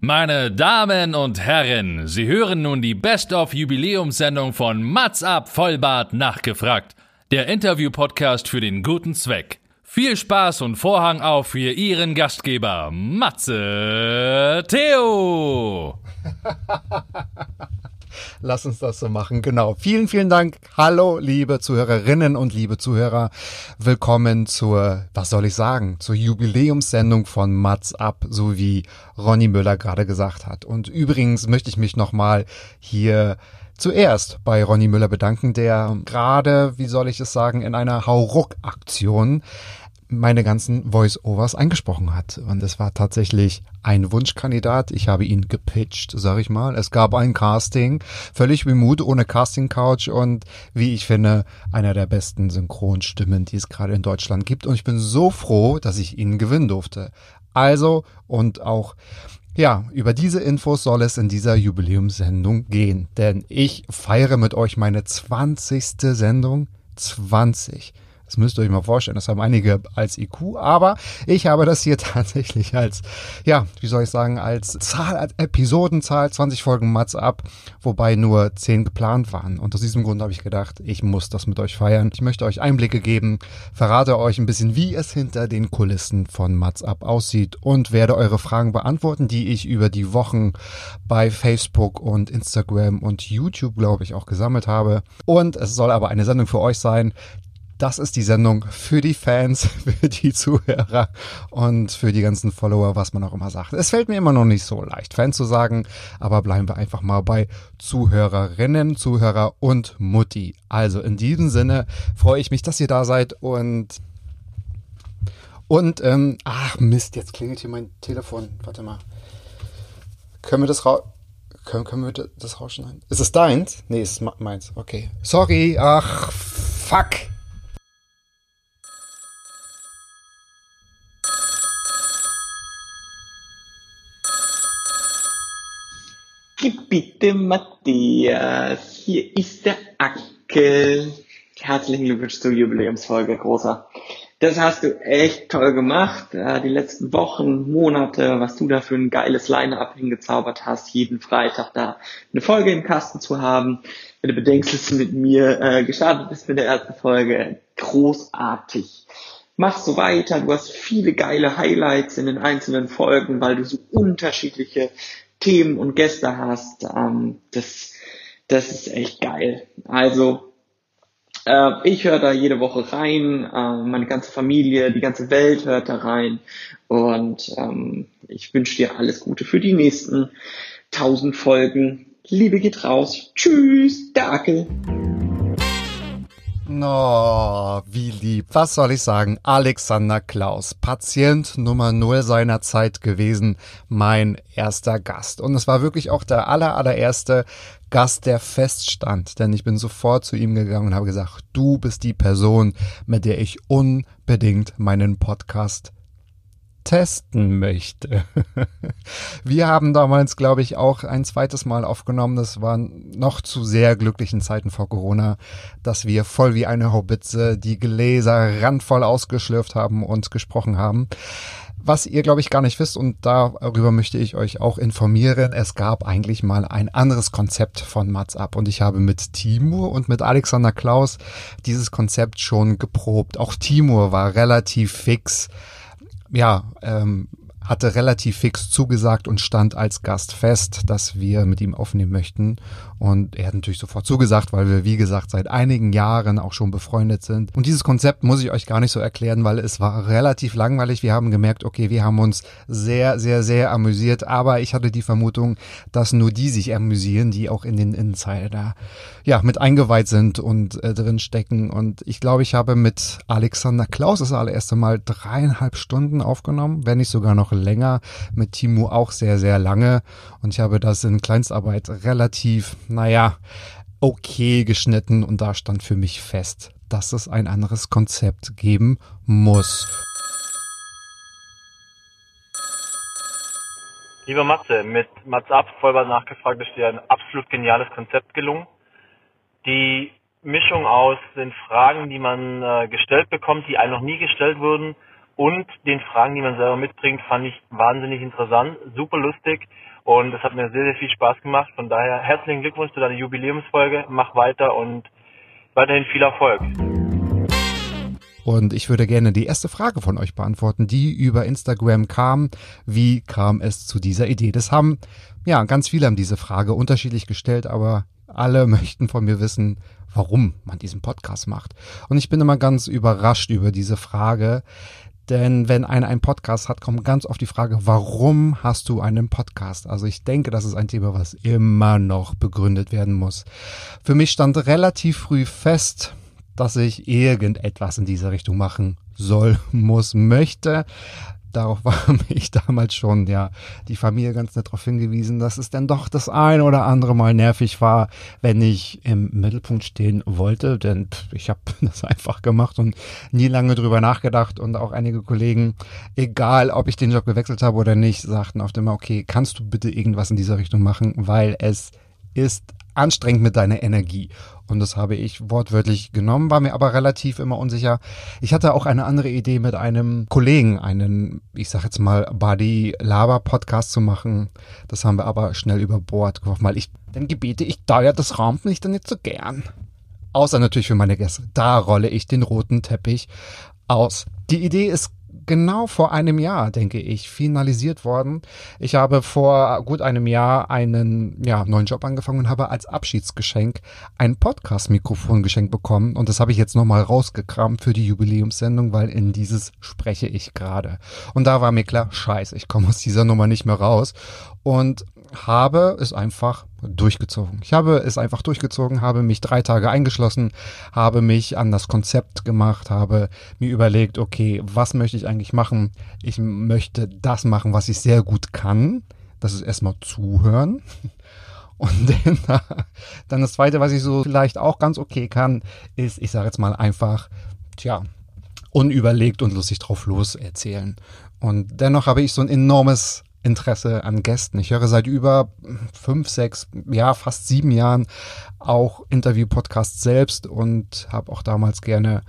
Meine Damen und Herren, Sie hören nun die Best-of-Jubiläumssendung von Mats ab Vollbart nachgefragt. Der Interview-Podcast für den guten Zweck. Viel Spaß und Vorhang auf für Ihren Gastgeber, Matze Theo. Lass uns das so machen, genau. Vielen, vielen Dank. Hallo, liebe Zuhörerinnen und liebe Zuhörer. Willkommen zur, was soll ich sagen, zur Jubiläumssendung von Mats Up, so wie Ronny Müller gerade gesagt hat. Und übrigens möchte ich mich nochmal hier zuerst bei Ronny Müller bedanken, der gerade, wie soll ich es sagen, in einer Hauruck-Aktion meine ganzen Voice-Overs eingesprochen hat. Und es war tatsächlich ein Wunschkandidat. Ich habe ihn gepitcht, sag ich mal. Es gab ein Casting, völlig remote, ohne Casting-Couch und wie ich finde, einer der besten Synchronstimmen, die es gerade in Deutschland gibt. Und ich bin so froh, dass ich ihn gewinnen durfte. Also und auch ja, über diese Infos soll es in dieser Jubiläumssendung gehen, denn ich feiere mit euch meine 20. Sendung. 20. Das müsst ihr euch mal vorstellen. Das haben einige als IQ, aber ich habe das hier tatsächlich als, ja, wie soll ich sagen, als Zahl, als Episodenzahl, 20 Folgen Mats ab, wobei nur 10 geplant waren. Und aus diesem Grund habe ich gedacht, ich muss das mit euch feiern. Ich möchte euch Einblicke geben, verrate euch ein bisschen, wie es hinter den Kulissen von Mats ab aussieht und werde eure Fragen beantworten, die ich über die Wochen bei Facebook und Instagram und YouTube, glaube ich, auch gesammelt habe. Und es soll aber eine Sendung für euch sein, das ist die Sendung für die Fans, für die Zuhörer und für die ganzen Follower, was man auch immer sagt. Es fällt mir immer noch nicht so leicht, Fan zu sagen, aber bleiben wir einfach mal bei Zuhörerinnen, Zuhörer und Mutti. Also in diesem Sinne freue ich mich, dass ihr da seid und und ähm, ach Mist, jetzt klingelt hier mein Telefon. Warte mal. Können wir das raus können, können wir das rausschneiden? Ist es deins? Nee, ist meins. Okay. Sorry. Ach, fuck. Bitte Matthias, hier ist der Ackel. Herzlichen Glückwunsch zur Jubiläumsfolge, großer. Das hast du echt toll gemacht. Äh, Die letzten Wochen, Monate, was du da für ein geiles Line-Up hingezaubert hast, jeden Freitag da eine Folge im Kasten zu haben. Wenn du bedenkst, dass du mit mir äh, gestartet bist mit der ersten Folge, großartig. Mach so weiter. Du hast viele geile Highlights in den einzelnen Folgen, weil du so unterschiedliche Themen und Gäste hast. Ähm, das, das ist echt geil. Also äh, ich höre da jede Woche rein, äh, meine ganze Familie, die ganze Welt hört da rein und ähm, ich wünsche dir alles Gute für die nächsten tausend Folgen. Liebe geht raus. Tschüss, der Ackel. No, wie lieb. Was soll ich sagen? Alexander Klaus, Patient Nummer null seiner Zeit gewesen, mein erster Gast. Und es war wirklich auch der aller, allererste Gast, der feststand. Denn ich bin sofort zu ihm gegangen und habe gesagt, du bist die Person, mit der ich unbedingt meinen Podcast testen möchte. Wir haben damals, glaube ich, auch ein zweites Mal aufgenommen. Das war noch zu sehr glücklichen Zeiten vor Corona, dass wir voll wie eine Haubitze die Gläser randvoll ausgeschlürft haben und gesprochen haben. Was ihr, glaube ich, gar nicht wisst und darüber möchte ich euch auch informieren. Es gab eigentlich mal ein anderes Konzept von Mats Up und ich habe mit Timur und mit Alexander Klaus dieses Konzept schon geprobt. Auch Timur war relativ fix ja, ähm, hatte relativ fix zugesagt und stand als Gast fest, dass wir mit ihm aufnehmen möchten. Und er hat natürlich sofort zugesagt, weil wir, wie gesagt, seit einigen Jahren auch schon befreundet sind. Und dieses Konzept muss ich euch gar nicht so erklären, weil es war relativ langweilig. Wir haben gemerkt, okay, wir haben uns sehr, sehr, sehr amüsiert. Aber ich hatte die Vermutung, dass nur die sich amüsieren, die auch in den Insider ja, mit eingeweiht sind und äh, drin stecken. Und ich glaube, ich habe mit Alexander Klaus das allererste Mal dreieinhalb Stunden aufgenommen, wenn nicht sogar noch länger, mit Timo auch sehr, sehr lange. Und ich habe das in Kleinstarbeit relativ, naja, okay geschnitten und da stand für mich fest, dass es ein anderes Konzept geben muss. Lieber Matze, mit Matze Ab vollbar nachgefragt ist dir ein absolut geniales Konzept gelungen. Die Mischung aus den Fragen, die man äh, gestellt bekommt, die einem noch nie gestellt wurden, und den Fragen, die man selber mitbringt, fand ich wahnsinnig interessant, super lustig und es hat mir sehr, sehr viel Spaß gemacht. Von daher herzlichen Glückwunsch zu deiner Jubiläumsfolge, mach weiter und weiterhin viel Erfolg. Und ich würde gerne die erste Frage von euch beantworten, die über Instagram kam. Wie kam es zu dieser Idee? Das haben, ja, ganz viele haben diese Frage unterschiedlich gestellt, aber alle möchten von mir wissen, warum man diesen Podcast macht. Und ich bin immer ganz überrascht über diese Frage, denn wenn einer einen Podcast hat, kommt ganz oft die Frage, warum hast du einen Podcast? Also ich denke, das ist ein Thema, was immer noch begründet werden muss. Für mich stand relativ früh fest, dass ich irgendetwas in diese Richtung machen soll, muss, möchte. Darauf war mich damals schon ja die Familie ganz nett darauf hingewiesen, dass es dann doch das ein oder andere Mal nervig war, wenn ich im Mittelpunkt stehen wollte, denn ich habe das einfach gemacht und nie lange drüber nachgedacht. Und auch einige Kollegen, egal ob ich den Job gewechselt habe oder nicht, sagten oft immer, okay, kannst du bitte irgendwas in dieser Richtung machen, weil es ist anstrengend mit deiner Energie. Und das habe ich wortwörtlich genommen, war mir aber relativ immer unsicher. Ich hatte auch eine andere Idee mit einem Kollegen, einen, ich sag jetzt mal, Buddy Laber Podcast zu machen. Das haben wir aber schnell über Bord geworfen, weil ich, dann gebete ich da ja das Rampenlicht dann nicht so gern. Außer natürlich für meine Gäste. Da rolle ich den roten Teppich aus. Die Idee ist genau vor einem Jahr, denke ich, finalisiert worden. Ich habe vor gut einem Jahr einen ja, neuen Job angefangen und habe als Abschiedsgeschenk ein Podcast-Mikrofon geschenkt bekommen. Und das habe ich jetzt nochmal rausgekramt für die Jubiläumssendung, weil in dieses spreche ich gerade. Und da war mir klar, scheiße, ich komme aus dieser Nummer nicht mehr raus. Und habe es einfach durchgezogen. Ich habe es einfach durchgezogen, habe mich drei Tage eingeschlossen, habe mich an das Konzept gemacht, habe mir überlegt, okay, was möchte ich eigentlich machen? Ich möchte das machen, was ich sehr gut kann. Das ist erstmal zuhören. Und dann, das zweite, was ich so vielleicht auch ganz okay kann, ist, ich sage jetzt mal einfach, tja, unüberlegt und lustig drauf los erzählen. Und dennoch habe ich so ein enormes Interesse an Gästen. Ich höre seit über fünf, sechs, ja, fast sieben Jahren auch Interview-Podcasts selbst und habe auch damals gerne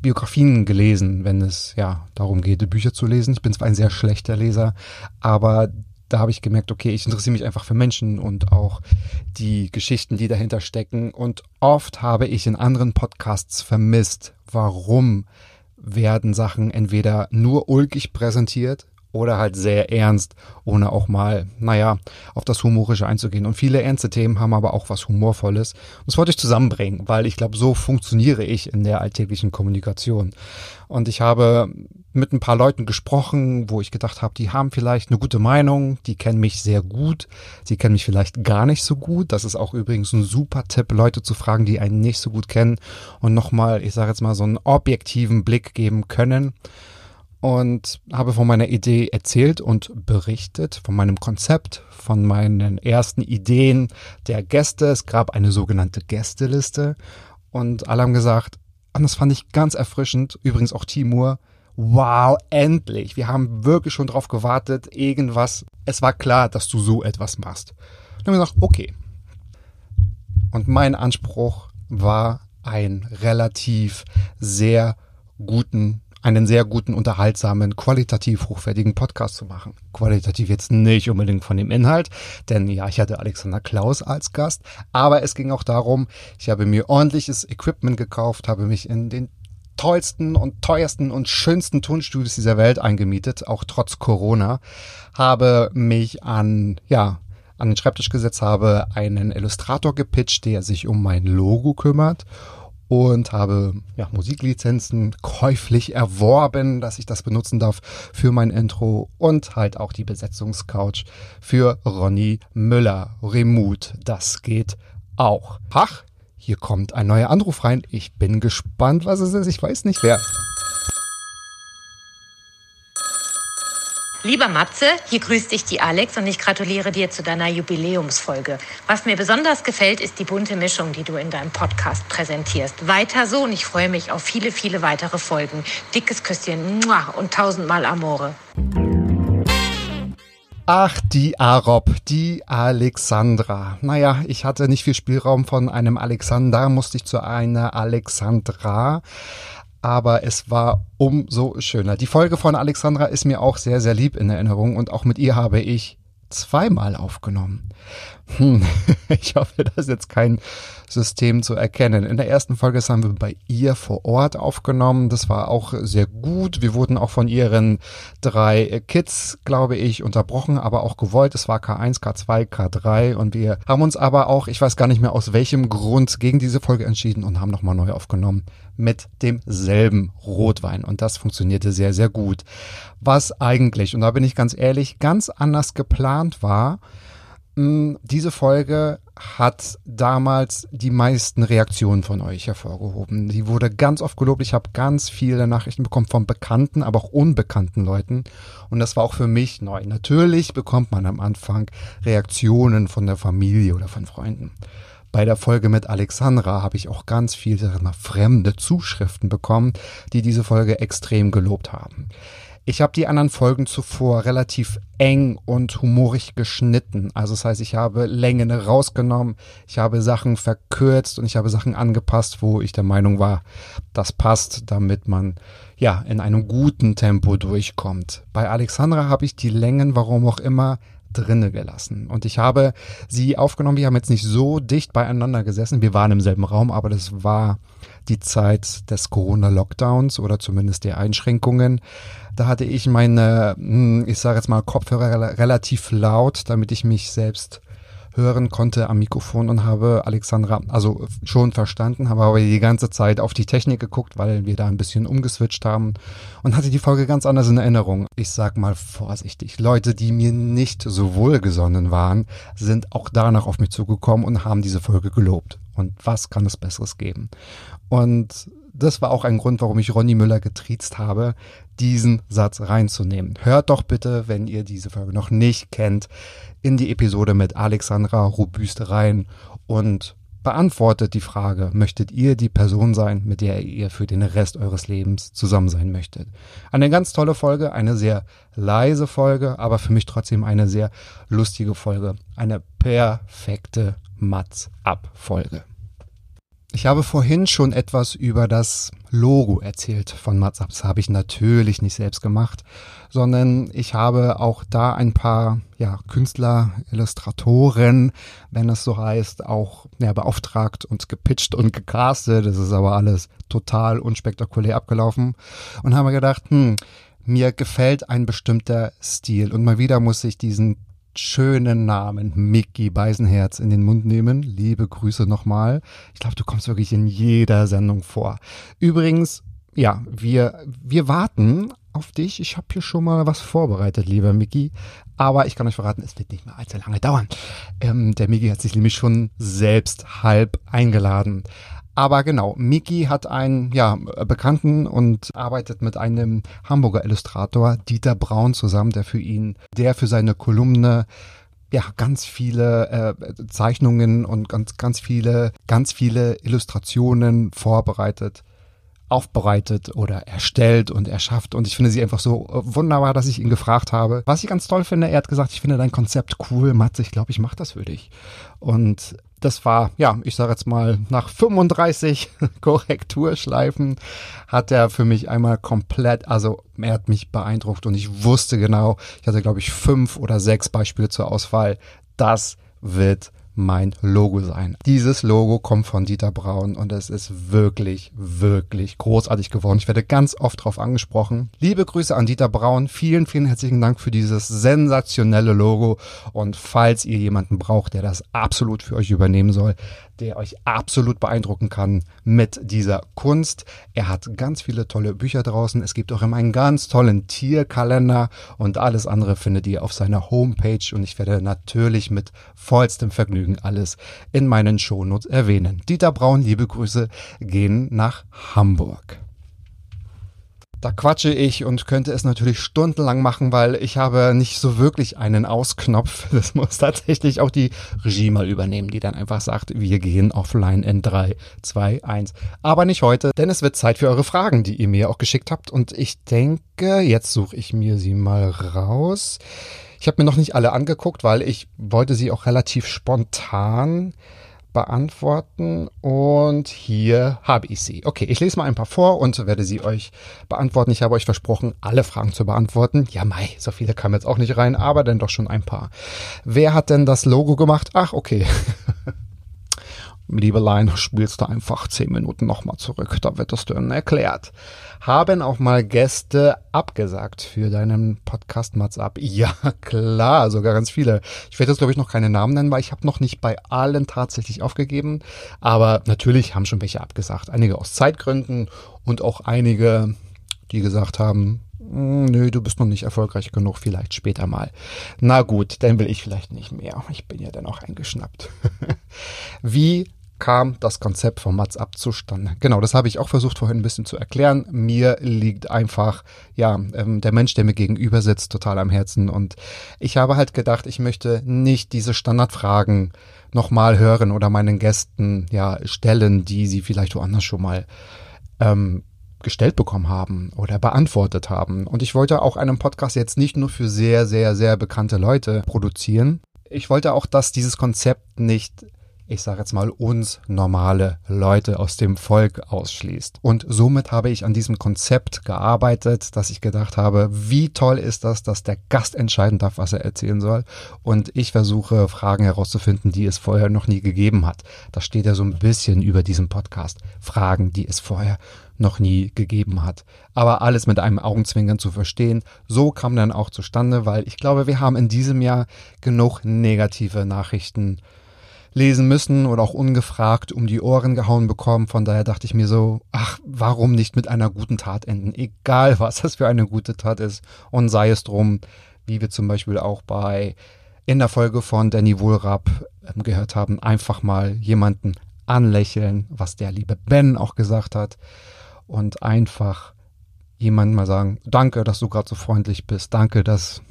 Biografien gelesen, wenn es ja darum geht, Bücher zu lesen. Ich bin zwar ein sehr schlechter Leser, aber da habe ich gemerkt, okay, ich interessiere mich einfach für Menschen und auch die Geschichten, die dahinter stecken. Und oft habe ich in anderen Podcasts vermisst, warum werden Sachen entweder nur ulkig präsentiert oder halt sehr ernst, ohne auch mal, naja, auf das Humorische einzugehen. Und viele ernste Themen haben aber auch was Humorvolles. Und das wollte ich zusammenbringen, weil ich glaube, so funktioniere ich in der alltäglichen Kommunikation. Und ich habe mit ein paar Leuten gesprochen, wo ich gedacht habe, die haben vielleicht eine gute Meinung, die kennen mich sehr gut, sie kennen mich vielleicht gar nicht so gut. Das ist auch übrigens ein super Tipp, Leute zu fragen, die einen nicht so gut kennen und nochmal, ich sage jetzt mal, so einen objektiven Blick geben können und habe von meiner Idee erzählt und berichtet, von meinem Konzept, von meinen ersten Ideen der Gäste. Es gab eine sogenannte Gästeliste und alle haben gesagt, und das fand ich ganz erfrischend, übrigens auch Timur, wow, endlich, wir haben wirklich schon drauf gewartet, irgendwas, es war klar, dass du so etwas machst. Dann haben wir gesagt, okay. Und mein Anspruch war, einen relativ sehr guten einen sehr guten, unterhaltsamen, qualitativ hochwertigen Podcast zu machen. Qualitativ jetzt nicht unbedingt von dem Inhalt, denn ja, ich hatte Alexander Klaus als Gast, aber es ging auch darum, ich habe mir ordentliches Equipment gekauft, habe mich in den tollsten und teuersten und schönsten Tonstudios dieser Welt eingemietet, auch trotz Corona, habe mich an, ja, an den Schreibtisch gesetzt, habe einen Illustrator gepitcht, der sich um mein Logo kümmert und habe ja, Musiklizenzen käuflich erworben, dass ich das benutzen darf für mein Intro und halt auch die Besetzungscouch für Ronny Müller. Remote, das geht auch. Ach, hier kommt ein neuer Anruf rein. Ich bin gespannt, was es ist. Ich weiß nicht wer. Lieber Matze, hier grüßt dich die Alex und ich gratuliere dir zu deiner Jubiläumsfolge. Was mir besonders gefällt, ist die bunte Mischung, die du in deinem Podcast präsentierst. Weiter so und ich freue mich auf viele, viele weitere Folgen. Dickes Küsschen und tausendmal Amore. Ach, die Arob, die Alexandra. Naja, ich hatte nicht viel Spielraum von einem Alexander, musste ich zu einer Alexandra aber es war umso schöner. Die Folge von Alexandra ist mir auch sehr, sehr lieb in Erinnerung und auch mit ihr habe ich zweimal aufgenommen. Hm, ich hoffe, das ist jetzt kein System zu erkennen. In der ersten Folge haben wir bei ihr vor Ort aufgenommen. Das war auch sehr gut. Wir wurden auch von ihren drei Kids, glaube ich, unterbrochen, aber auch gewollt. Es war K1, K2, K3 und wir haben uns aber auch, ich weiß gar nicht mehr aus welchem Grund, gegen diese Folge entschieden und haben nochmal neu aufgenommen mit demselben Rotwein. Und das funktionierte sehr, sehr gut. Was eigentlich, und da bin ich ganz ehrlich, ganz anders geplant war, diese Folge hat damals die meisten Reaktionen von euch hervorgehoben. Sie wurde ganz oft gelobt. Ich habe ganz viele Nachrichten bekommen von bekannten, aber auch unbekannten Leuten. Und das war auch für mich neu. Natürlich bekommt man am Anfang Reaktionen von der Familie oder von Freunden. Bei der Folge mit Alexandra habe ich auch ganz viele fremde Zuschriften bekommen, die diese Folge extrem gelobt haben. Ich habe die anderen Folgen zuvor relativ eng und humorig geschnitten. Also das heißt, ich habe Längen rausgenommen, ich habe Sachen verkürzt und ich habe Sachen angepasst, wo ich der Meinung war, das passt, damit man ja in einem guten Tempo durchkommt. Bei Alexandra habe ich die Längen, warum auch immer, drinne gelassen. Und ich habe sie aufgenommen. Wir haben jetzt nicht so dicht beieinander gesessen. Wir waren im selben Raum, aber das war die Zeit des Corona-Lockdowns oder zumindest der Einschränkungen. Da hatte ich meine, hm, ich sage jetzt mal, Kopfhörer relativ laut, damit ich mich selbst hören konnte am Mikrofon und habe Alexandra also schon verstanden, habe aber die ganze Zeit auf die Technik geguckt, weil wir da ein bisschen umgeswitcht haben und hatte die Folge ganz anders in Erinnerung. Ich sag mal vorsichtig, Leute, die mir nicht so wohlgesonnen waren, sind auch danach auf mich zugekommen und haben diese Folge gelobt. Und was kann es Besseres geben? Und das war auch ein Grund, warum ich Ronny Müller getriezt habe, diesen Satz reinzunehmen. Hört doch bitte, wenn ihr diese Folge noch nicht kennt, in die Episode mit Alexandra Robust rein und beantwortet die Frage, möchtet ihr die Person sein, mit der ihr für den Rest eures Lebens zusammen sein möchtet? Eine ganz tolle Folge, eine sehr leise Folge, aber für mich trotzdem eine sehr lustige Folge. Eine perfekte Mats-Ab-Folge. Ich habe vorhin schon etwas über das Logo erzählt von WhatsApp. Das habe ich natürlich nicht selbst gemacht, sondern ich habe auch da ein paar ja, Künstler, Illustratoren, wenn es so heißt, auch ja, beauftragt und gepitcht und gecastet. Das ist aber alles total unspektakulär abgelaufen und habe gedacht, hm, mir gefällt ein bestimmter Stil und mal wieder muss ich diesen schönen Namen Mickey Beisenherz in den Mund nehmen. Liebe Grüße nochmal. Ich glaube, du kommst wirklich in jeder Sendung vor. Übrigens, ja, wir, wir warten auf dich. Ich habe hier schon mal was vorbereitet, lieber Mickey. Aber ich kann euch verraten, es wird nicht mehr allzu lange dauern. Ähm, der Mickey hat sich nämlich schon selbst halb eingeladen. Aber genau, Miki hat einen ja, Bekannten und arbeitet mit einem Hamburger Illustrator, Dieter Braun, zusammen, der für ihn, der für seine Kolumne ja, ganz viele äh, Zeichnungen und ganz, ganz viele, ganz viele Illustrationen vorbereitet aufbereitet oder erstellt und erschafft. Und ich finde sie einfach so äh, wunderbar, dass ich ihn gefragt habe. Was ich ganz toll finde, er hat gesagt, ich finde dein Konzept cool, Matze, ich glaube, ich mache das für dich. Und das war, ja, ich sage jetzt mal, nach 35 Korrekturschleifen hat er für mich einmal komplett, also er hat mich beeindruckt und ich wusste genau, ich hatte glaube ich fünf oder sechs Beispiele zur Auswahl. Das wird mein Logo sein. Dieses Logo kommt von Dieter Braun und es ist wirklich, wirklich großartig geworden. Ich werde ganz oft darauf angesprochen. Liebe Grüße an Dieter Braun. Vielen, vielen herzlichen Dank für dieses sensationelle Logo. Und falls ihr jemanden braucht, der das absolut für euch übernehmen soll, der euch absolut beeindrucken kann mit dieser Kunst. Er hat ganz viele tolle Bücher draußen. Es gibt auch immer einen ganz tollen Tierkalender und alles andere findet ihr auf seiner Homepage und ich werde natürlich mit vollstem Vergnügen alles in meinen Shownotes erwähnen. Dieter Braun, liebe Grüße, gehen nach Hamburg. Da quatsche ich und könnte es natürlich stundenlang machen, weil ich habe nicht so wirklich einen Ausknopf. Das muss tatsächlich auch die Regie mal übernehmen, die dann einfach sagt, wir gehen offline in 3, 2, 1. Aber nicht heute, denn es wird Zeit für eure Fragen, die ihr mir auch geschickt habt. Und ich denke, jetzt suche ich mir sie mal raus. Ich habe mir noch nicht alle angeguckt, weil ich wollte sie auch relativ spontan beantworten und hier habe ich sie. Okay, ich lese mal ein paar vor und werde sie euch beantworten. Ich habe euch versprochen, alle Fragen zu beantworten. Ja, Mai, so viele kamen jetzt auch nicht rein, aber dann doch schon ein paar. Wer hat denn das Logo gemacht? Ach, okay. Liebe Line, spielst du einfach zehn Minuten nochmal zurück, da wird das dann erklärt. Haben auch mal Gäste abgesagt für deinen Podcast Mats ab? Ja, klar, sogar ganz viele. Ich werde jetzt, glaube ich, noch keine Namen nennen, weil ich habe noch nicht bei allen tatsächlich aufgegeben. Aber natürlich haben schon welche abgesagt. Einige aus Zeitgründen und auch einige, die gesagt haben, hm, Nö, du bist noch nicht erfolgreich genug, vielleicht später mal. Na gut, dann will ich vielleicht nicht mehr. Ich bin ja dann auch eingeschnappt. Wie kam das Konzept von Mats ab zustande. Genau, das habe ich auch versucht vorhin ein bisschen zu erklären. Mir liegt einfach, ja, ähm, der Mensch, der mir gegenüber sitzt, total am Herzen. Und ich habe halt gedacht, ich möchte nicht diese Standardfragen nochmal hören oder meinen Gästen ja stellen, die sie vielleicht woanders schon mal ähm, gestellt bekommen haben oder beantwortet haben. Und ich wollte auch einen Podcast jetzt nicht nur für sehr, sehr, sehr bekannte Leute produzieren. Ich wollte auch, dass dieses Konzept nicht ich sage jetzt mal, uns normale Leute aus dem Volk ausschließt. Und somit habe ich an diesem Konzept gearbeitet, dass ich gedacht habe, wie toll ist das, dass der Gast entscheiden darf, was er erzählen soll. Und ich versuche Fragen herauszufinden, die es vorher noch nie gegeben hat. Das steht ja so ein bisschen über diesem Podcast. Fragen, die es vorher noch nie gegeben hat. Aber alles mit einem Augenzwinkern zu verstehen, so kam dann auch zustande, weil ich glaube, wir haben in diesem Jahr genug negative Nachrichten lesen müssen oder auch ungefragt um die Ohren gehauen bekommen. Von daher dachte ich mir so, ach, warum nicht mit einer guten Tat enden? Egal, was das für eine gute Tat ist. Und sei es drum, wie wir zum Beispiel auch bei in der Folge von Danny Wohlrapp ähm, gehört haben, einfach mal jemanden anlächeln, was der liebe Ben auch gesagt hat. Und einfach jemandem mal sagen, danke, dass du gerade so freundlich bist. Danke, dass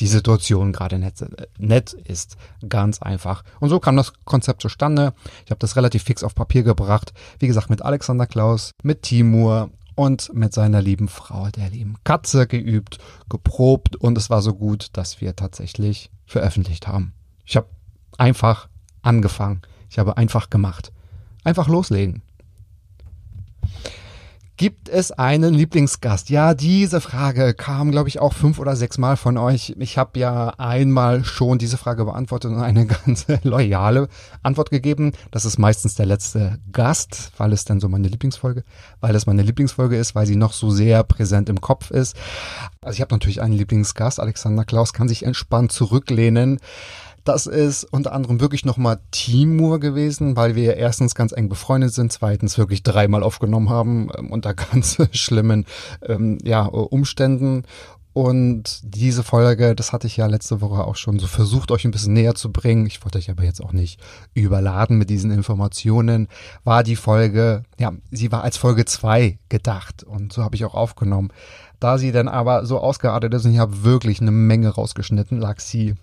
die Situation gerade nett, nett ist. Ganz einfach. Und so kam das Konzept zustande. Ich habe das relativ fix auf Papier gebracht. Wie gesagt, mit Alexander Klaus, mit Timur und mit seiner lieben Frau, der lieben Katze geübt, geprobt und es war so gut, dass wir tatsächlich veröffentlicht haben. Ich habe einfach angefangen. Ich habe einfach gemacht. Einfach loslegen. Gibt es einen Lieblingsgast? Ja, diese Frage kam, glaube ich, auch fünf oder sechs Mal von euch. Ich habe ja einmal schon diese Frage beantwortet und eine ganz loyale Antwort gegeben. Das ist meistens der letzte Gast, weil es dann so meine Lieblingsfolge, weil es meine Lieblingsfolge ist, weil sie noch so sehr präsent im Kopf ist. Also ich habe natürlich einen Lieblingsgast. Alexander Klaus kann sich entspannt zurücklehnen. Das ist unter anderem wirklich nochmal Timur gewesen, weil wir erstens ganz eng befreundet sind, zweitens wirklich dreimal aufgenommen haben ähm, unter ganz schlimmen ähm, ja, Umständen. Und diese Folge, das hatte ich ja letzte Woche auch schon so versucht, euch ein bisschen näher zu bringen. Ich wollte euch aber jetzt auch nicht überladen mit diesen Informationen. War die Folge, ja, sie war als Folge zwei gedacht und so habe ich auch aufgenommen. Da sie dann aber so ausgeartet ist und ich habe wirklich eine Menge rausgeschnitten, lag sie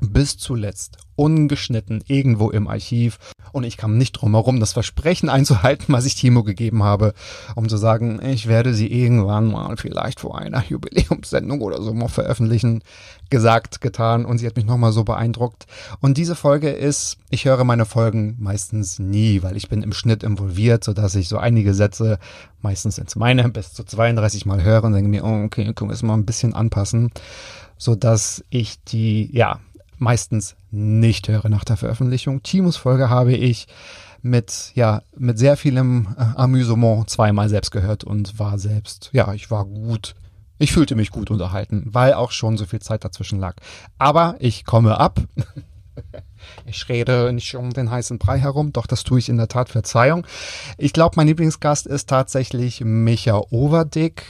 bis zuletzt ungeschnitten irgendwo im Archiv. Und ich kam nicht drum herum, das Versprechen einzuhalten, was ich Timo gegeben habe, um zu sagen, ich werde sie irgendwann mal vielleicht vor einer Jubiläumssendung oder so mal veröffentlichen, gesagt, getan. Und sie hat mich nochmal so beeindruckt. Und diese Folge ist, ich höre meine Folgen meistens nie, weil ich bin im Schnitt involviert, sodass ich so einige Sätze, meistens sind es meine, bis zu 32 Mal höre und denke mir, okay, können wir es mal ein bisschen anpassen, sodass ich die, ja, meistens nicht höre nach der Veröffentlichung. Timos Folge habe ich mit, ja, mit sehr vielem äh, Amüsement zweimal selbst gehört und war selbst, ja, ich war gut. Ich fühlte mich gut unterhalten, weil auch schon so viel Zeit dazwischen lag. Aber ich komme ab. Ich rede nicht um den heißen Brei herum, doch das tue ich in der Tat. Verzeihung. Ich glaube, mein Lieblingsgast ist tatsächlich Micha Overdick,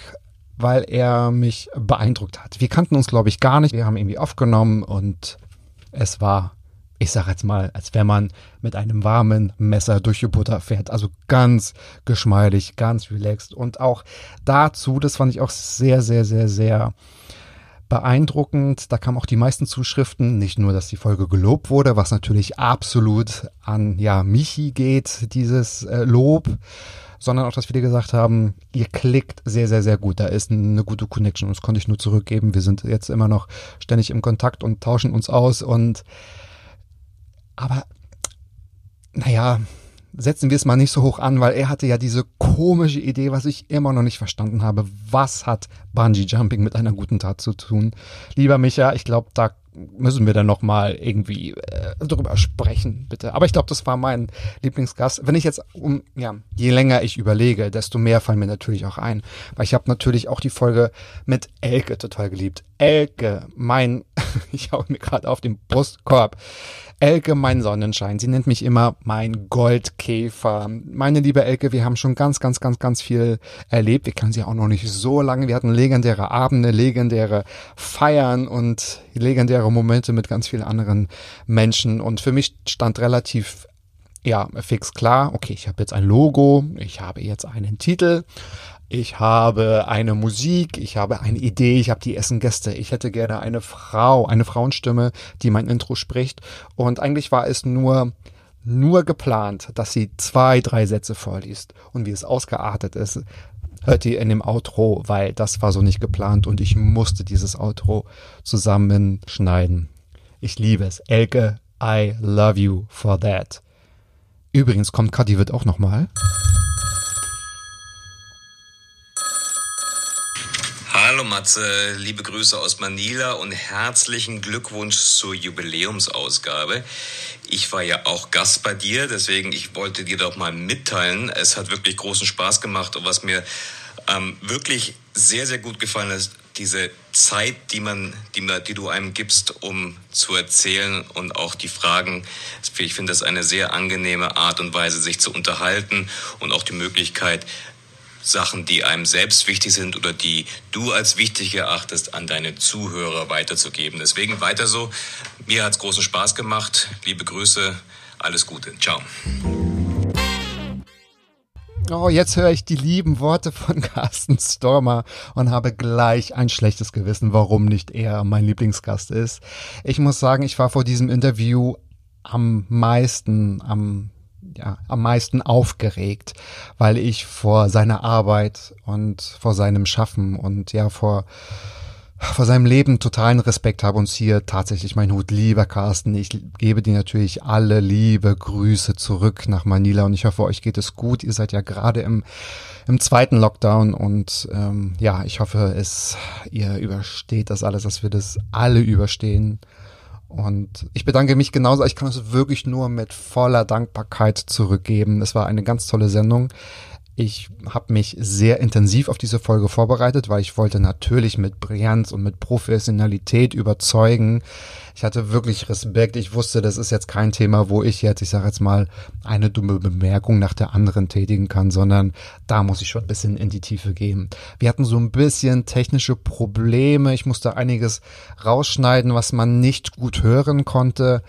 weil er mich beeindruckt hat. Wir kannten uns, glaube ich, gar nicht. Wir haben irgendwie aufgenommen und es war ich sag jetzt mal, als wenn man mit einem warmen Messer durch die Butter fährt. Also ganz geschmeidig, ganz relaxed. Und auch dazu, das fand ich auch sehr, sehr, sehr, sehr beeindruckend. Da kamen auch die meisten Zuschriften. Nicht nur, dass die Folge gelobt wurde, was natürlich absolut an ja Michi geht, dieses äh, Lob, sondern auch, dass viele gesagt haben, ihr klickt sehr, sehr, sehr gut. Da ist eine gute Connection und das konnte ich nur zurückgeben. Wir sind jetzt immer noch ständig im Kontakt und tauschen uns aus und aber naja, setzen wir es mal nicht so hoch an, weil er hatte ja diese komische Idee, was ich immer noch nicht verstanden habe. Was hat Bungee Jumping mit einer guten Tat zu tun? Lieber Micha, ich glaube, da müssen wir dann noch mal irgendwie äh, drüber sprechen, bitte. Aber ich glaube, das war mein Lieblingsgast. Wenn ich jetzt um ja, je länger ich überlege, desto mehr fallen mir natürlich auch ein, weil ich habe natürlich auch die Folge mit Elke total geliebt. Elke, mein ich hau mir gerade auf den Brustkorb. Elke, mein Sonnenschein. Sie nennt mich immer mein Goldkäfer. Meine liebe Elke, wir haben schon ganz, ganz, ganz, ganz viel erlebt. Wir kennen sie auch noch nicht so lange. Wir hatten legendäre Abende, legendäre Feiern und legendäre Momente mit ganz vielen anderen Menschen. Und für mich stand relativ ja, fix klar, okay, ich habe jetzt ein Logo, ich habe jetzt einen Titel, ich habe eine Musik, ich habe eine Idee, ich habe die Essen Gäste. Ich hätte gerne eine Frau, eine Frauenstimme, die mein Intro spricht. Und eigentlich war es nur, nur geplant, dass sie zwei, drei Sätze vorliest. Und wie es ausgeartet ist, hört ihr in dem Outro, weil das war so nicht geplant und ich musste dieses Outro zusammenschneiden. Ich liebe es. Elke, I love you for that. Übrigens kommt Kadi wird auch nochmal. Hallo Matze, liebe Grüße aus Manila und herzlichen Glückwunsch zur Jubiläumsausgabe. Ich war ja auch Gast bei dir, deswegen ich wollte dir doch mal mitteilen. Es hat wirklich großen Spaß gemacht und was mir ähm, wirklich sehr, sehr gut gefallen ist, diese Zeit, die man, die, man, die du einem gibst, um zu erzählen und auch die Fragen. Ich finde das eine sehr angenehme Art und Weise, sich zu unterhalten und auch die Möglichkeit, Sachen, die einem selbst wichtig sind oder die du als wichtig erachtest, an deine Zuhörer weiterzugeben. Deswegen weiter so. Mir hat es großen Spaß gemacht. Liebe Grüße, alles Gute. Ciao. Oh, jetzt höre ich die lieben Worte von Carsten Stormer und habe gleich ein schlechtes Gewissen, warum nicht er mein Lieblingsgast ist. Ich muss sagen, ich war vor diesem Interview am meisten, am ja, am meisten aufgeregt, weil ich vor seiner Arbeit und vor seinem Schaffen und ja vor vor seinem Leben totalen Respekt habe und hier tatsächlich mein Hut. Lieber Carsten, ich gebe dir natürlich alle liebe Grüße zurück nach Manila und ich hoffe, euch geht es gut. Ihr seid ja gerade im, im zweiten Lockdown und ähm, ja, ich hoffe, es, ihr übersteht das alles, dass wir das alle überstehen. Und ich bedanke mich genauso. Ich kann es wirklich nur mit voller Dankbarkeit zurückgeben. Es war eine ganz tolle Sendung. Ich habe mich sehr intensiv auf diese Folge vorbereitet, weil ich wollte natürlich mit Brillanz und mit Professionalität überzeugen. Ich hatte wirklich Respekt. Ich wusste, das ist jetzt kein Thema, wo ich jetzt, ich sage jetzt mal, eine dumme Bemerkung nach der anderen tätigen kann, sondern da muss ich schon ein bisschen in die Tiefe gehen. Wir hatten so ein bisschen technische Probleme. Ich musste einiges rausschneiden, was man nicht gut hören konnte,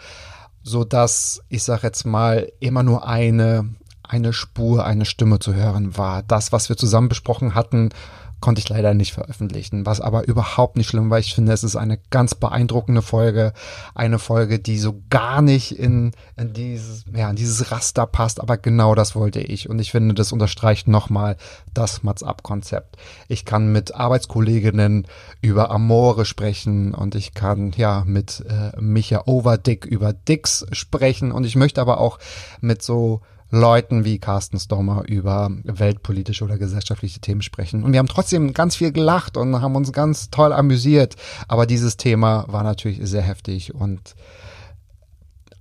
so dass ich sage jetzt mal immer nur eine eine Spur, eine Stimme zu hören war. Das, was wir zusammen besprochen hatten, konnte ich leider nicht veröffentlichen, was aber überhaupt nicht schlimm war. Ich finde, es ist eine ganz beeindruckende Folge, eine Folge, die so gar nicht in, in dieses, ja, in dieses Raster passt, aber genau das wollte ich. Und ich finde, das unterstreicht nochmal das Mats-Up-Konzept. Ich kann mit Arbeitskolleginnen über Amore sprechen und ich kann, ja, mit äh, Micha Overdick über Dicks sprechen und ich möchte aber auch mit so Leuten wie Carsten Stormer über weltpolitische oder gesellschaftliche Themen sprechen. Und wir haben trotzdem ganz viel gelacht und haben uns ganz toll amüsiert. Aber dieses Thema war natürlich sehr heftig und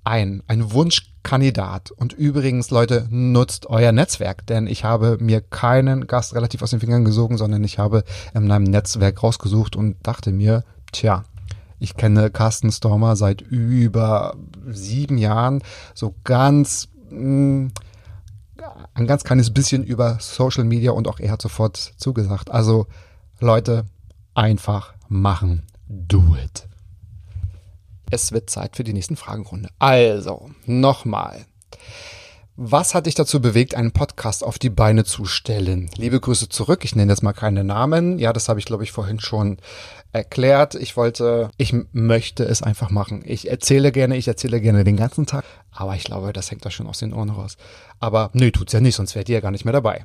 ein, ein Wunschkandidat. Und übrigens, Leute, nutzt euer Netzwerk, denn ich habe mir keinen Gast relativ aus den Fingern gesogen, sondern ich habe in meinem Netzwerk rausgesucht und dachte mir, tja, ich kenne Carsten Stormer seit über sieben Jahren, so ganz ein ganz kleines bisschen über Social Media und auch er hat sofort zugesagt. Also Leute, einfach machen. Do it. es wird Zeit für die nächsten Fragenrunde. Also, nochmal. Was hat dich dazu bewegt, einen Podcast auf die Beine zu stellen? Liebe Grüße zurück. Ich nenne jetzt mal keine Namen. Ja, das habe ich, glaube ich, vorhin schon erklärt. Ich wollte, ich möchte es einfach machen. Ich erzähle gerne, ich erzähle gerne den ganzen Tag. Aber ich glaube, das hängt da schon aus den Ohren raus. Aber nö, tut's ja nicht, sonst wärt ihr ja gar nicht mehr dabei.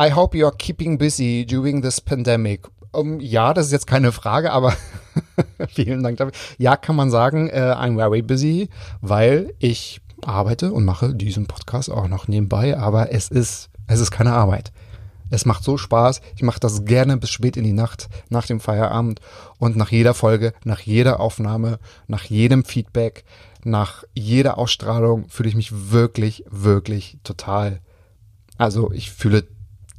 I hope you are keeping busy during this pandemic. Um, ja, das ist jetzt keine Frage, aber vielen Dank dafür. Ja, kann man sagen, uh, I'm very busy, weil ich arbeite und mache diesen Podcast auch noch nebenbei, aber es ist, es ist keine Arbeit. Es macht so Spaß. Ich mache das gerne bis spät in die Nacht, nach dem Feierabend und nach jeder Folge, nach jeder Aufnahme, nach jedem Feedback, nach jeder Ausstrahlung fühle ich mich wirklich, wirklich total. Also ich fühle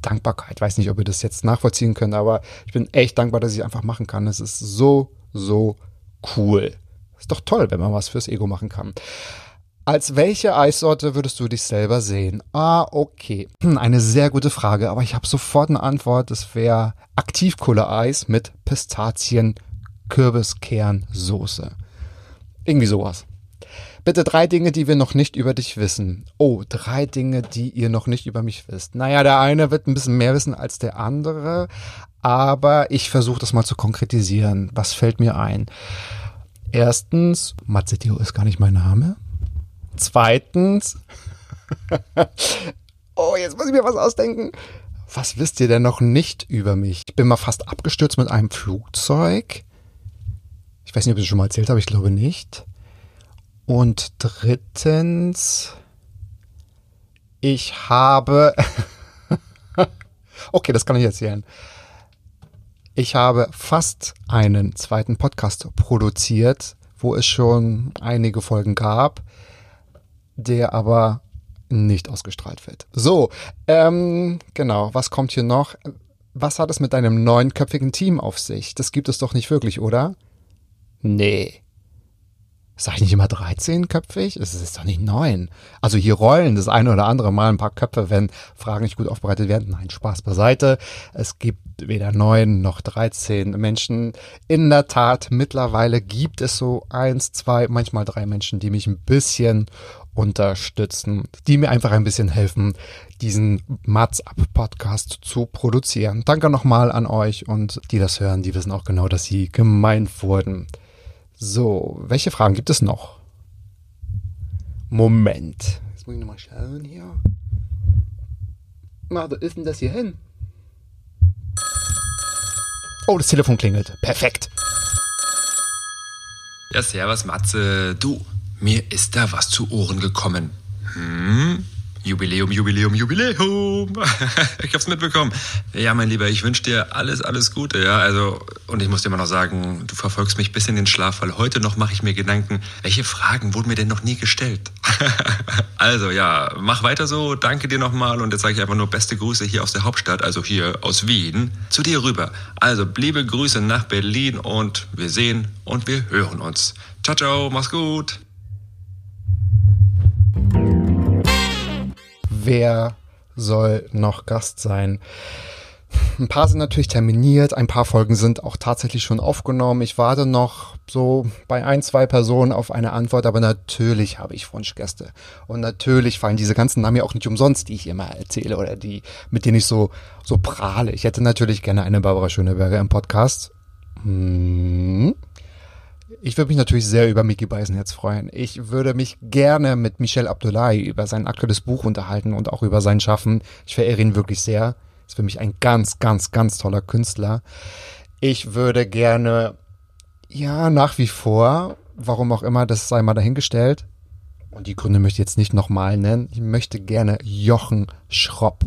Dankbarkeit. Weiß nicht, ob ihr das jetzt nachvollziehen könnt, aber ich bin echt dankbar, dass ich einfach machen kann. Es ist so, so cool. Ist doch toll, wenn man was fürs Ego machen kann. Als welche Eissorte würdest du dich selber sehen? Ah, okay. Hm, eine sehr gute Frage, aber ich habe sofort eine Antwort. Es wäre Aktivkohle-Eis mit Pistazien, Kürbiskernsoße. Irgendwie sowas. Bitte drei Dinge, die wir noch nicht über dich wissen. Oh, drei Dinge, die ihr noch nicht über mich wisst. Naja, der eine wird ein bisschen mehr wissen als der andere, aber ich versuche das mal zu konkretisieren. Was fällt mir ein? Erstens, Mazzetio ist gar nicht mein Name. Zweitens, oh, jetzt muss ich mir was ausdenken. Was wisst ihr denn noch nicht über mich? Ich bin mal fast abgestürzt mit einem Flugzeug. Ich weiß nicht, ob ich das schon mal erzählt habe, ich glaube nicht. Und drittens, ich habe. okay, das kann ich erzählen. Ich habe fast einen zweiten Podcast produziert, wo es schon einige Folgen gab der aber nicht ausgestrahlt wird. So, ähm, genau, was kommt hier noch? Was hat es mit deinem neunköpfigen Team auf sich? Das gibt es doch nicht wirklich, oder? Nee. Sag ich nicht immer 13-köpfig? Es ist doch nicht neun. Also hier rollen das eine oder andere Mal ein paar Köpfe, wenn Fragen nicht gut aufbereitet werden. Nein, Spaß beiseite. Es gibt weder neun noch 13 Menschen. In der Tat, mittlerweile gibt es so eins, zwei, manchmal drei Menschen, die mich ein bisschen unterstützen, die mir einfach ein bisschen helfen, diesen Mats Up Podcast zu produzieren. Danke nochmal an euch und die das hören, die wissen auch genau, dass sie gemeint wurden. So, welche Fragen gibt es noch? Moment. Jetzt muss ich nochmal schauen hier. Na, wo ist denn das hier hin? Oh, das Telefon klingelt. Perfekt. Ja, servus Matze. Du, mir ist da was zu Ohren gekommen. Hm? Jubiläum, Jubiläum, Jubiläum. ich hab's mitbekommen. Ja, mein Lieber, ich wünsche dir alles, alles Gute, ja. Also, und ich muss dir mal noch sagen, du verfolgst mich bis in den Schlaf, weil heute noch mache ich mir Gedanken, welche Fragen wurden mir denn noch nie gestellt? also, ja, mach weiter so. Danke dir nochmal und jetzt sage ich einfach nur beste Grüße hier aus der Hauptstadt, also hier aus Wien, zu dir rüber. Also, liebe Grüße nach Berlin und wir sehen und wir hören uns. Ciao, ciao, mach's gut. Wer soll noch Gast sein? Ein paar sind natürlich terminiert, ein paar Folgen sind auch tatsächlich schon aufgenommen. Ich warte noch so bei ein, zwei Personen auf eine Antwort, aber natürlich habe ich Wunschgäste. Und natürlich fallen diese ganzen Namen ja auch nicht umsonst, die ich immer erzähle oder die, mit denen ich so, so prahle. Ich hätte natürlich gerne eine Barbara Schöneberger im Podcast. Hm. Ich würde mich natürlich sehr über Mickey Beisenherz freuen. Ich würde mich gerne mit Michel Abdullahi über sein aktuelles Buch unterhalten und auch über sein Schaffen. Ich verehre ihn wirklich sehr. Ist für mich ein ganz, ganz, ganz toller Künstler. Ich würde gerne, ja, nach wie vor, warum auch immer, das sei mal dahingestellt. Und die Gründe möchte ich jetzt nicht nochmal nennen. Ich möchte gerne Jochen Schropp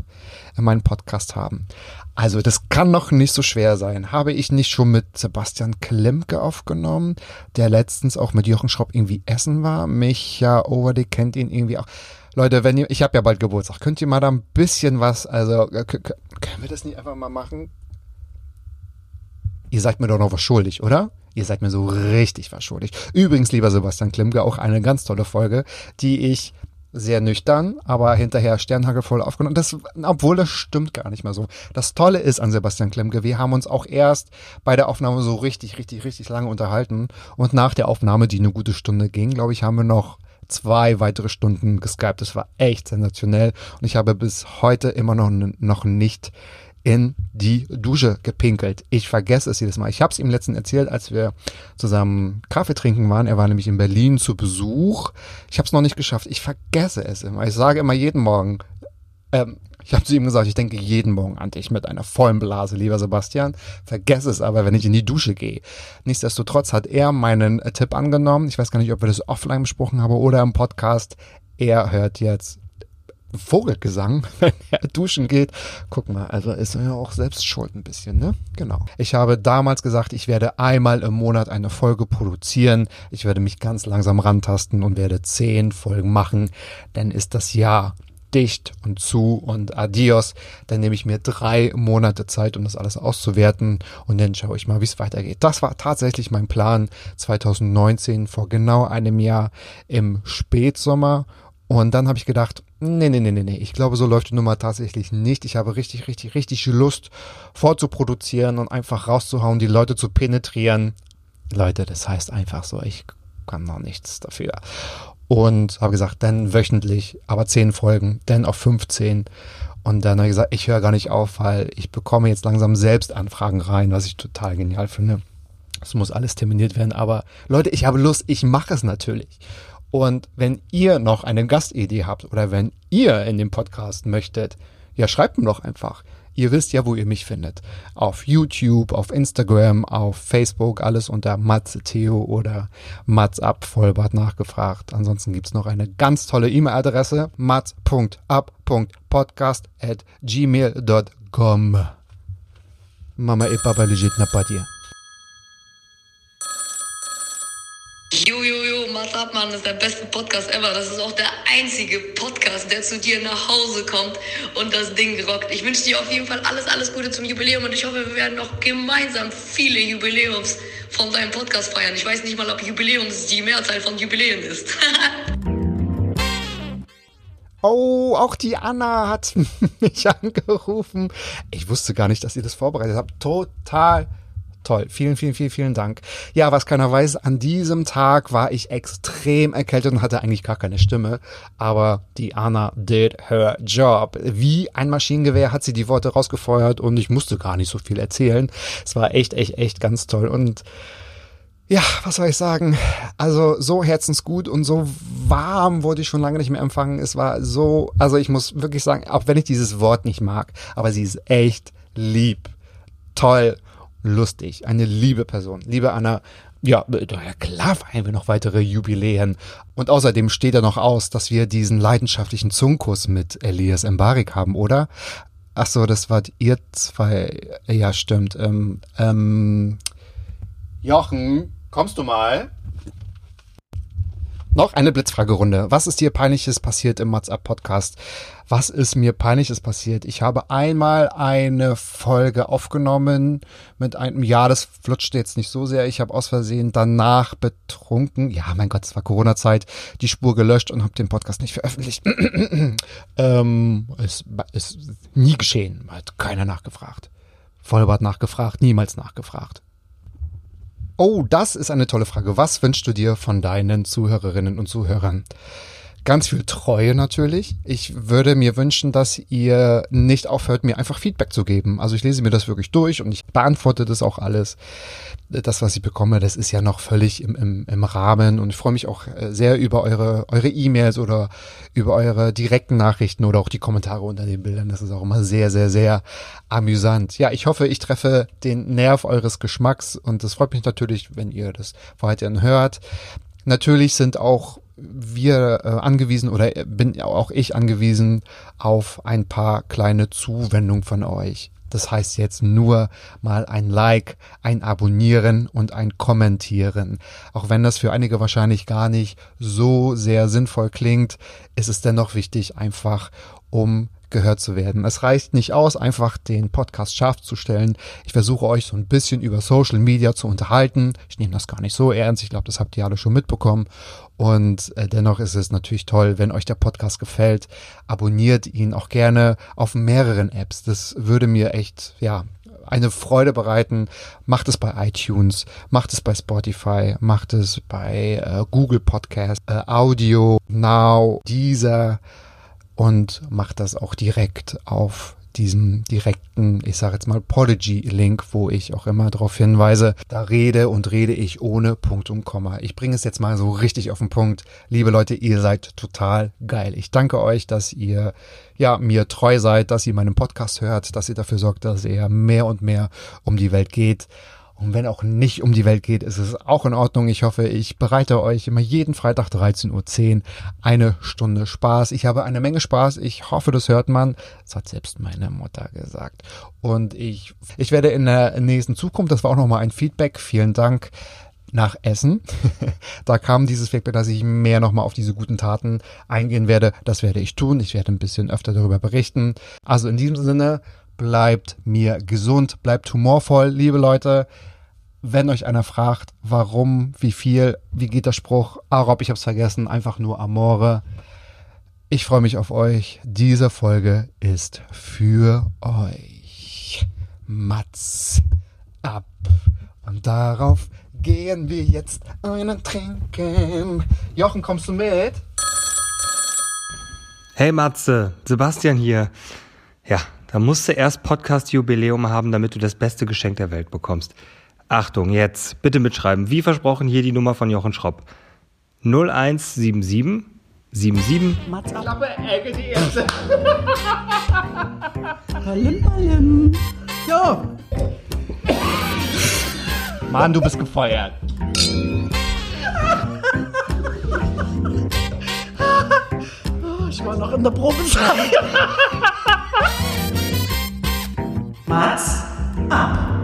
in meinem Podcast haben. Also das kann noch nicht so schwer sein. Habe ich nicht schon mit Sebastian Klemke aufgenommen, der letztens auch mit Jochen Schropp irgendwie essen war? Micha Overdick kennt ihn irgendwie auch. Leute, wenn ihr, ich habe ja bald Geburtstag, könnt ihr mal da ein bisschen was, also können wir das nicht einfach mal machen? Ihr seid mir doch noch was schuldig, oder? Ihr seid mir so richtig was schuldig. Übrigens, lieber Sebastian Klemke, auch eine ganz tolle Folge, die ich sehr nüchtern, aber hinterher sternhagelvoll aufgenommen. Das, obwohl das stimmt gar nicht mehr so. Das Tolle ist an Sebastian Klemke, wir haben uns auch erst bei der Aufnahme so richtig, richtig, richtig lange unterhalten. Und nach der Aufnahme, die eine gute Stunde ging, glaube ich, haben wir noch zwei weitere Stunden geskypt. Das war echt sensationell. Und ich habe bis heute immer noch, noch nicht in die Dusche gepinkelt. Ich vergesse es jedes Mal. Ich habe es ihm letztens erzählt, als wir zusammen Kaffee trinken waren. Er war nämlich in Berlin zu Besuch. Ich habe es noch nicht geschafft. Ich vergesse es immer. Ich sage immer jeden Morgen, ähm, ich habe zu ihm gesagt, ich denke jeden Morgen an dich mit einer vollen Blase, lieber Sebastian. Vergesse es aber, wenn ich in die Dusche gehe. Nichtsdestotrotz hat er meinen Tipp angenommen. Ich weiß gar nicht, ob wir das offline besprochen haben oder im Podcast. Er hört jetzt Vogelgesang, wenn er duschen geht. Guck mal, also ist er ja auch selbst schuld ein bisschen, ne? Genau. Ich habe damals gesagt, ich werde einmal im Monat eine Folge produzieren. Ich werde mich ganz langsam rantasten und werde zehn Folgen machen. Dann ist das Jahr dicht und zu und adios. Dann nehme ich mir drei Monate Zeit, um das alles auszuwerten und dann schaue ich mal, wie es weitergeht. Das war tatsächlich mein Plan 2019 vor genau einem Jahr im Spätsommer und dann habe ich gedacht, nee, nee, nee, nee, nee, ich glaube, so läuft die Nummer tatsächlich nicht. Ich habe richtig, richtig, richtig Lust vorzuproduzieren und einfach rauszuhauen, die Leute zu penetrieren. Leute, das heißt einfach so, ich kann noch nichts dafür. Und habe gesagt, dann wöchentlich, aber zehn Folgen, dann auf 15. Und dann habe ich gesagt, ich höre gar nicht auf, weil ich bekomme jetzt langsam selbst Anfragen rein, was ich total genial finde. Es muss alles terminiert werden, aber Leute, ich habe Lust, ich mache es natürlich. Und wenn ihr noch eine Gastidee habt oder wenn ihr in dem Podcast möchtet, ja, schreibt mir doch einfach. Ihr wisst ja, wo ihr mich findet. Auf YouTube, auf Instagram, auf Facebook, alles unter Matze Theo oder Mats ab Vollbart nachgefragt. Ansonsten gibt's noch eine ganz tolle E-Mail-Adresse, mats.ab.podcast at gmail.com. Mama e papa legit na patia. What's Mann, das ist der beste Podcast ever. Das ist auch der einzige Podcast, der zu dir nach Hause kommt und das Ding rockt. Ich wünsche dir auf jeden Fall alles, alles Gute zum Jubiläum und ich hoffe, wir werden noch gemeinsam viele Jubiläums von deinem Podcast feiern. Ich weiß nicht mal, ob Jubiläums die Mehrzahl von Jubiläen ist. Oh, auch die Anna hat mich angerufen. Ich wusste gar nicht, dass ihr das vorbereitet habt. Total Toll. Vielen, vielen, vielen, vielen Dank. Ja, was keiner weiß, an diesem Tag war ich extrem erkältet und hatte eigentlich gar keine Stimme. Aber die Anna did her job. Wie ein Maschinengewehr hat sie die Worte rausgefeuert und ich musste gar nicht so viel erzählen. Es war echt, echt, echt ganz toll. Und ja, was soll ich sagen? Also so herzensgut und so warm wurde ich schon lange nicht mehr empfangen. Es war so, also ich muss wirklich sagen, auch wenn ich dieses Wort nicht mag, aber sie ist echt lieb, toll lustig, eine liebe Person. Liebe Anna, ja, klar feiern wir noch weitere Jubiläen. Und außerdem steht ja noch aus, dass wir diesen leidenschaftlichen Zungenkuss mit Elias Mbarik haben, oder? Ach so, das wart ihr zwei. Ja, stimmt. Ähm, ähm, Jochen, kommst du mal? Noch eine Blitzfragerunde. Was ist dir peinliches passiert im WhatsApp Podcast? Was ist mir peinliches passiert? Ich habe einmal eine Folge aufgenommen mit einem, ja, das flutscht jetzt nicht so sehr. Ich habe aus Versehen danach betrunken, ja, mein Gott, es war Corona-Zeit, die Spur gelöscht und habe den Podcast nicht veröffentlicht. ähm, es ist nie geschehen, hat keiner nachgefragt. Vollbart nachgefragt, niemals nachgefragt. Oh, das ist eine tolle Frage. Was wünschst du dir von deinen Zuhörerinnen und Zuhörern? Ganz viel Treue natürlich. Ich würde mir wünschen, dass ihr nicht aufhört, mir einfach Feedback zu geben. Also ich lese mir das wirklich durch und ich beantworte das auch alles. Das, was ich bekomme, das ist ja noch völlig im, im, im Rahmen und ich freue mich auch äh, sehr über eure eure E-Mails oder über eure direkten Nachrichten oder auch die Kommentare unter den Bildern. Das ist auch immer sehr, sehr, sehr amüsant. Ja, ich hoffe, ich treffe den Nerv eures Geschmacks und es freut mich natürlich, wenn ihr das weiterhin hört. Natürlich sind auch wir äh, angewiesen oder bin auch ich angewiesen auf ein paar kleine Zuwendungen von euch. Das heißt jetzt nur mal ein Like, ein Abonnieren und ein Kommentieren. Auch wenn das für einige wahrscheinlich gar nicht so sehr sinnvoll klingt, ist es dennoch wichtig, einfach um gehört zu werden. Es reicht nicht aus, einfach den Podcast scharf zu stellen. Ich versuche euch so ein bisschen über Social Media zu unterhalten. Ich nehme das gar nicht so ernst. Ich glaube, das habt ihr alle schon mitbekommen. Und äh, dennoch ist es natürlich toll, wenn euch der Podcast gefällt. Abonniert ihn auch gerne auf mehreren Apps. Das würde mir echt, ja, eine Freude bereiten. Macht es bei iTunes, macht es bei Spotify, macht es bei äh, Google Podcast, äh, Audio, Now, dieser und macht das auch direkt auf diesem direkten, ich sage jetzt mal Podigy-Link, wo ich auch immer darauf hinweise, da rede und rede ich ohne Punkt und Komma. Ich bringe es jetzt mal so richtig auf den Punkt. Liebe Leute, ihr seid total geil. Ich danke euch, dass ihr ja mir treu seid, dass ihr meinen Podcast hört, dass ihr dafür sorgt, dass er mehr und mehr um die Welt geht. Und wenn auch nicht um die Welt geht, ist es auch in Ordnung. Ich hoffe, ich bereite euch immer jeden Freitag 13.10 Uhr eine Stunde Spaß. Ich habe eine Menge Spaß. Ich hoffe, das hört man. Das hat selbst meine Mutter gesagt. Und ich, ich werde in der nächsten Zukunft, das war auch nochmal ein Feedback. Vielen Dank nach Essen. da kam dieses Feedback, dass ich mehr nochmal auf diese guten Taten eingehen werde. Das werde ich tun. Ich werde ein bisschen öfter darüber berichten. Also in diesem Sinne, bleibt mir gesund, bleibt humorvoll, liebe Leute. Wenn euch einer fragt, warum, wie viel, wie geht der Spruch, ah Rob, ich hab's vergessen, einfach nur Amore. Ich freue mich auf euch. Diese Folge ist für euch. Mats ab. Und darauf gehen wir jetzt einen trinken. Jochen, kommst du mit? Hey Matze, Sebastian hier. Ja, da musst du erst Podcast-Jubiläum haben, damit du das beste Geschenk der Welt bekommst. Achtung, jetzt bitte mitschreiben. Wie versprochen, hier die Nummer von Jochen Schropp. 0177 77 Mats ab. Klappe, Ecke, die erste. Palim, palim. Ja, Mann, du bist gefeuert. ich war noch in der Probezeit. Mats ab.